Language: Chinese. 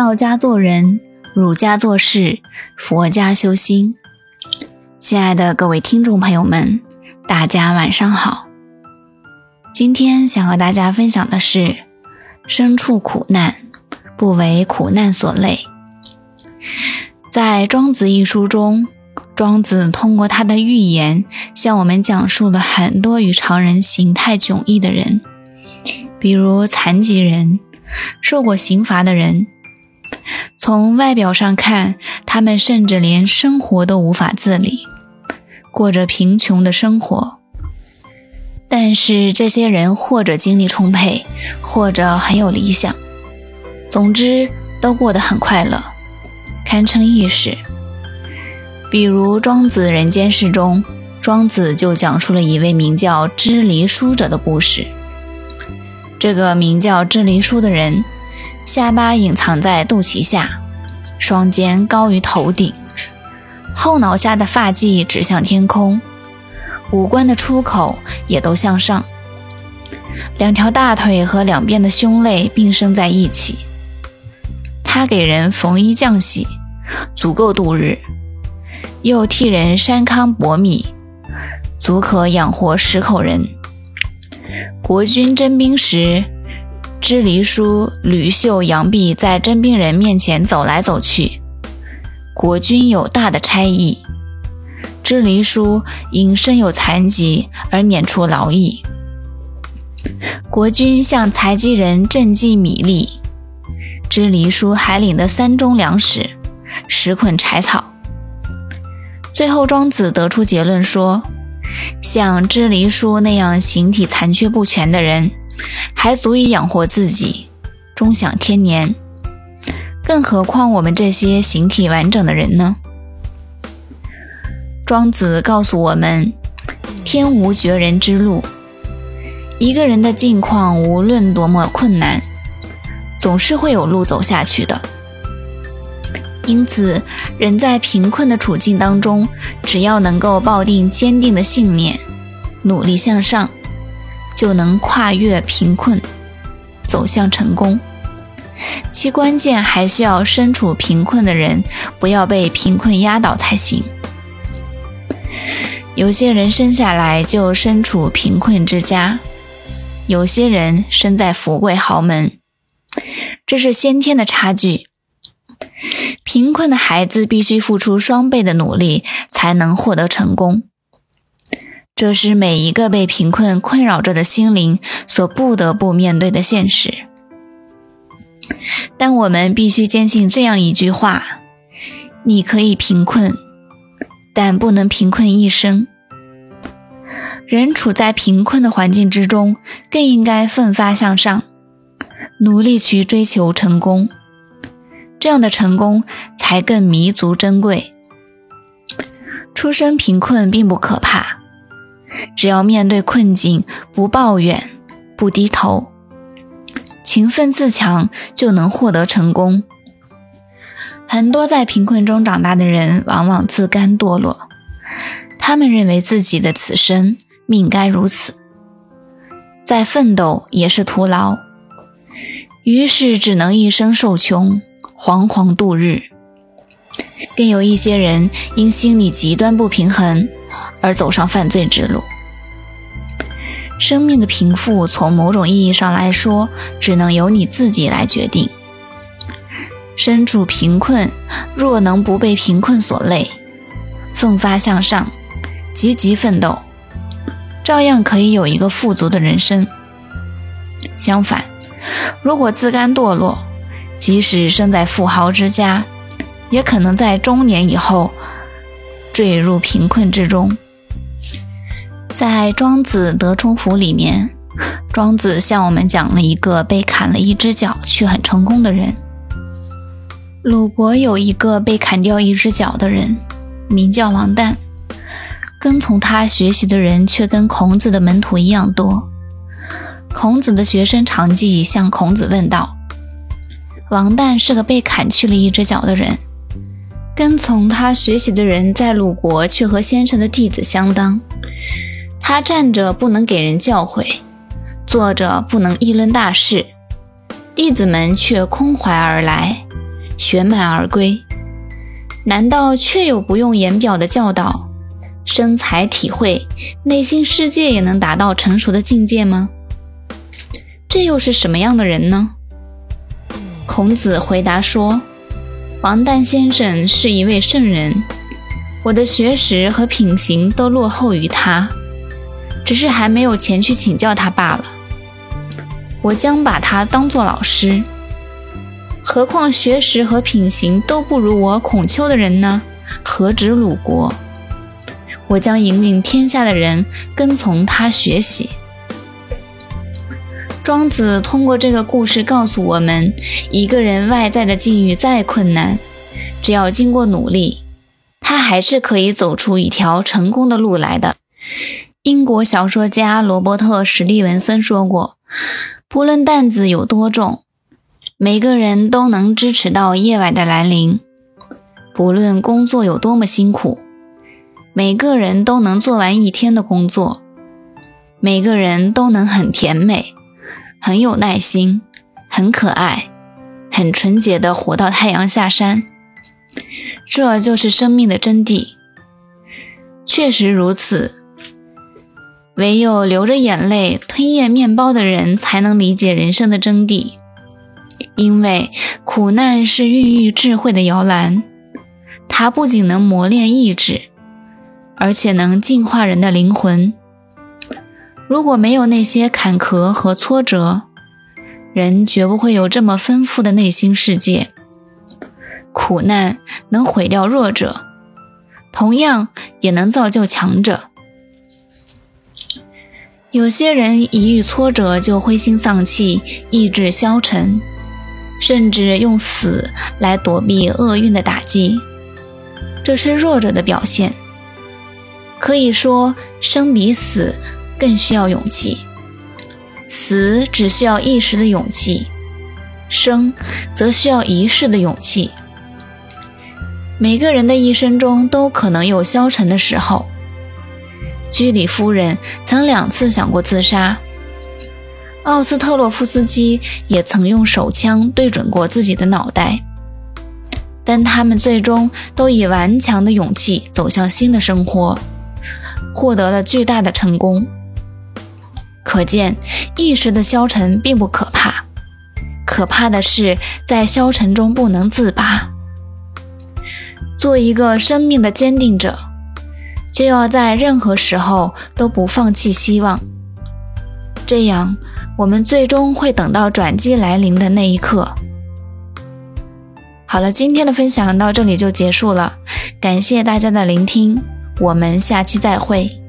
道家做人，儒家做事，佛家修心。亲爱的各位听众朋友们，大家晚上好。今天想和大家分享的是：身处苦难，不为苦难所累。在《庄子》一书中，庄子通过他的寓言，向我们讲述了很多与常人形态迥异的人，比如残疾人、受过刑罚的人。从外表上看，他们甚至连生活都无法自理，过着贫穷的生活。但是这些人或者精力充沛，或者很有理想，总之都过得很快乐。堪称异士。比如《庄子·人间世》中，庄子就讲述了一位名叫支离书者的故事。这个名叫支离书的人，下巴隐藏在肚脐下，双肩高于头顶，后脑下的发髻指向天空，五官的出口也都向上，两条大腿和两边的胸肋并生在一起。他给人缝衣浆洗。足够度日，又替人山糠薄米，足可养活十口人。国君征兵时，支离叔吕袖扬臂在征兵人面前走来走去。国君有大的差役，支离叔因身有残疾而免除劳役。国君向残疾人赈济米粒，支离叔还领的三中粮食。十捆柴草。最后，庄子得出结论说：像支离叔那样形体残缺不全的人，还足以养活自己，终享天年。更何况我们这些形体完整的人呢？庄子告诉我们：天无绝人之路。一个人的境况无论多么困难，总是会有路走下去的。因此，人在贫困的处境当中，只要能够抱定坚定的信念，努力向上，就能跨越贫困，走向成功。其关键还需要身处贫困的人不要被贫困压倒才行。有些人生下来就身处贫困之家，有些人生在富贵豪门，这是先天的差距。贫困的孩子必须付出双倍的努力才能获得成功，这是每一个被贫困困扰着的心灵所不得不面对的现实。但我们必须坚信这样一句话：你可以贫困，但不能贫困一生。人处在贫困的环境之中，更应该奋发向上，努力去追求成功。这样的成功才更弥足珍贵。出身贫困并不可怕，只要面对困境不抱怨、不低头，勤奋自强，就能获得成功。很多在贫困中长大的人，往往自甘堕落，他们认为自己的此生命该如此，再奋斗也是徒劳，于是只能一生受穷。惶惶度日，更有一些人因心理极端不平衡而走上犯罪之路。生命的贫富，从某种意义上来说，只能由你自己来决定。身处贫困，若能不被贫困所累，奋发向上，积极奋斗，照样可以有一个富足的人生。相反，如果自甘堕落，即使生在富豪之家，也可能在中年以后坠入贫困之中。在《庄子·德充府》里面，庄子向我们讲了一个被砍了一只脚却很成功的人。鲁国有一个被砍掉一只脚的人，名叫王旦，跟从他学习的人却跟孔子的门徒一样多。孔子的学生常记向孔子问道。王旦是个被砍去了一只脚的人，跟从他学习的人在鲁国却和先生的弟子相当。他站着不能给人教诲，坐着不能议论大事，弟子们却空怀而来，学满而归。难道确有不用言表的教导，生财体会，内心世界也能达到成熟的境界吗？这又是什么样的人呢？孔子回答说：“王旦先生是一位圣人，我的学识和品行都落后于他，只是还没有前去请教他罢了。我将把他当做老师。”何况学识和品行都不如我孔丘的人呢？何止鲁国？我将引领天下的人跟从他学习。庄子通过这个故事告诉我们：一个人外在的境遇再困难，只要经过努力，他还是可以走出一条成功的路来的。英国小说家罗伯特·史蒂文森说过：“不论担子有多重。”每个人都能支持到夜晚的来临，不论工作有多么辛苦，每个人都能做完一天的工作，每个人都能很甜美、很有耐心、很可爱、很纯洁地活到太阳下山。这就是生命的真谛。确实如此，唯有流着眼泪吞咽面包的人，才能理解人生的真谛。因为苦难是孕育智慧的摇篮，它不仅能磨练意志，而且能净化人的灵魂。如果没有那些坎坷和挫折，人绝不会有这么丰富的内心世界。苦难能毁掉弱者，同样也能造就强者。有些人一遇挫折就灰心丧气，意志消沉。甚至用死来躲避厄运的打击，这是弱者的表现。可以说，生比死更需要勇气，死只需要一时的勇气，生则需要一世的勇气。每个人的一生中都可能有消沉的时候。居里夫人曾两次想过自杀。奥斯特洛夫斯基也曾用手枪对准过自己的脑袋，但他们最终都以顽强的勇气走向新的生活，获得了巨大的成功。可见，一时的消沉并不可怕，可怕的是在消沉中不能自拔。做一个生命的坚定者，就要在任何时候都不放弃希望，这样。我们最终会等到转机来临的那一刻。好了，今天的分享到这里就结束了，感谢大家的聆听，我们下期再会。